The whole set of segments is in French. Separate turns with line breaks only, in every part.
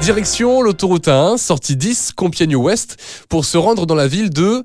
Direction l'autoroute A1, sortie 10, Compiègne-Ouest, pour se rendre dans la ville de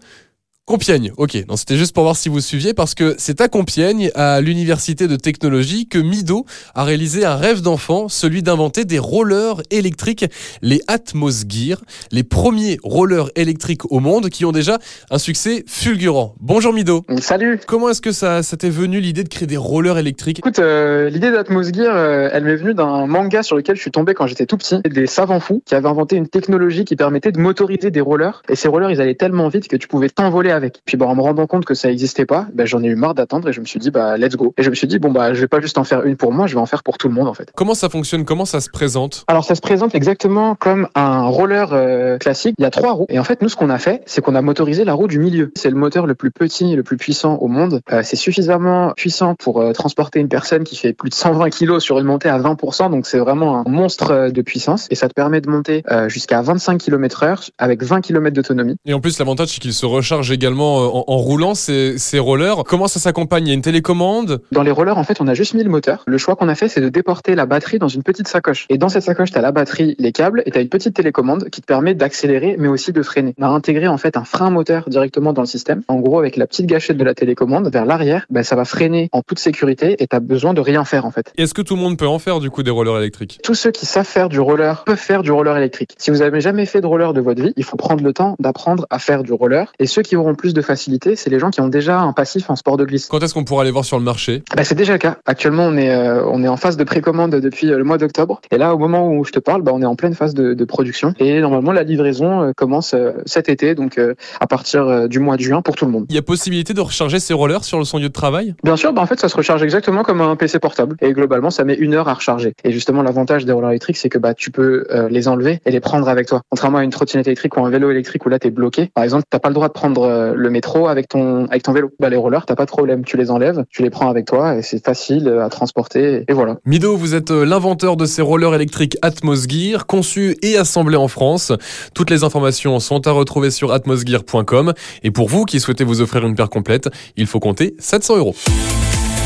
Compiègne, ok. Non, c'était juste pour voir si vous suiviez parce que c'est à Compiègne, à l'université de technologie, que Mido a réalisé un rêve d'enfant, celui d'inventer des rollers électriques, les Atmos Gear, les premiers rollers électriques au monde qui ont déjà un succès fulgurant. Bonjour Mido.
Salut.
Comment est-ce que ça, ça t'est venu l'idée de créer des rollers électriques?
Écoute, euh, l'idée d'Atmos Gear, euh, elle m'est venue d'un manga sur lequel je suis tombé quand j'étais tout petit, des savants fous qui avaient inventé une technologie qui permettait de motoriser des rollers. Et ces rollers, ils allaient tellement vite que tu pouvais t'envoler avec. Puis bah, en me rendant compte que ça n'existait pas, bah, j'en ai eu marre d'attendre et je me suis dit bah let's go. Et je me suis dit bon bah je vais pas juste en faire une pour moi, je vais en faire pour tout le monde en fait.
Comment ça fonctionne? Comment ça se présente?
Alors ça se présente exactement comme un roller euh, classique. Il y a trois roues et en fait nous ce qu'on a fait, c'est qu'on a motorisé la roue du milieu. C'est le moteur le plus petit et le plus puissant au monde. Euh, c'est suffisamment puissant pour euh, transporter une personne qui fait plus de 120 kg sur une montée à 20%. Donc c'est vraiment un monstre de puissance et ça te permet de monter jusqu'à 25 km/h avec 20 km d'autonomie.
Et en plus, l'avantage, c'est qu'ils se rechargent également euh, en, en roulant ces, ces rollers. Comment ça s'accompagne? Il y a une télécommande?
Dans les rollers, en fait, on a juste mis le moteur. Le choix qu'on a fait, c'est de déporter la batterie dans une petite sacoche. Et dans cette sacoche, tu as la batterie, les câbles, et tu as une petite télécommande qui te permet d'accélérer, mais aussi de freiner. On a intégré en fait un frein moteur directement dans le système. En gros, avec la petite gâchette de la télécommande, vers l'arrière, ben, ça va freiner en toute sécurité et tu as besoin de rien faire en fait.
Est-ce que tout le monde peut en faire du coup des rollers électriques?
Tous ceux qui savent faire du roller peuvent faire du roller électrique. Si vous avez jamais fait de roller de votre vie, il faut prendre le temps d'apprendre à faire du roller. Et ceux qui auront plus de facilité, c'est les gens qui ont déjà un passif en sport de glisse.
Quand est-ce qu'on pourra aller voir sur le marché?
Bah, c'est déjà le cas. Actuellement, on est, euh, on est en phase de précommande depuis euh, le mois d'octobre. Et là, au moment où je te parle, bah, on est en pleine phase de, de production. Et normalement, la livraison euh, commence cet été, donc euh, à partir du mois de juin pour tout le monde.
Il y a possibilité de recharger ces rollers sur son lieu de travail?
Bien sûr, bah, en fait, ça se recharge exactement comme un PC portable. Et globalement, ça met une heure à recharger. Et justement, l'avantage des rollers électriques, c'est que bah, tu peux euh, les enlever et les prendre avec toi. Contrairement à une trottinette électrique ou un vélo électrique où là, tu es bloqué. Par exemple, t'as pas le droit de prendre euh, le métro avec ton, avec ton vélo. Bah, les rollers, t'as pas de problème. Tu les enlèves, tu les prends avec toi et c'est facile euh, à transporter. Et voilà.
Mido, vous êtes euh, l'inventeur de ces rollers électriques Atmos Gear, conçus et assemblés en France. Toutes les informations sont à retrouver sur atmosgear.com. Et pour vous qui souhaitez vous offrir une paire complète, il faut compter 700 euros.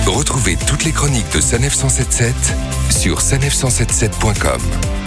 Retrouvez toutes les chroniques de Sanef 177 sur sanef177.com.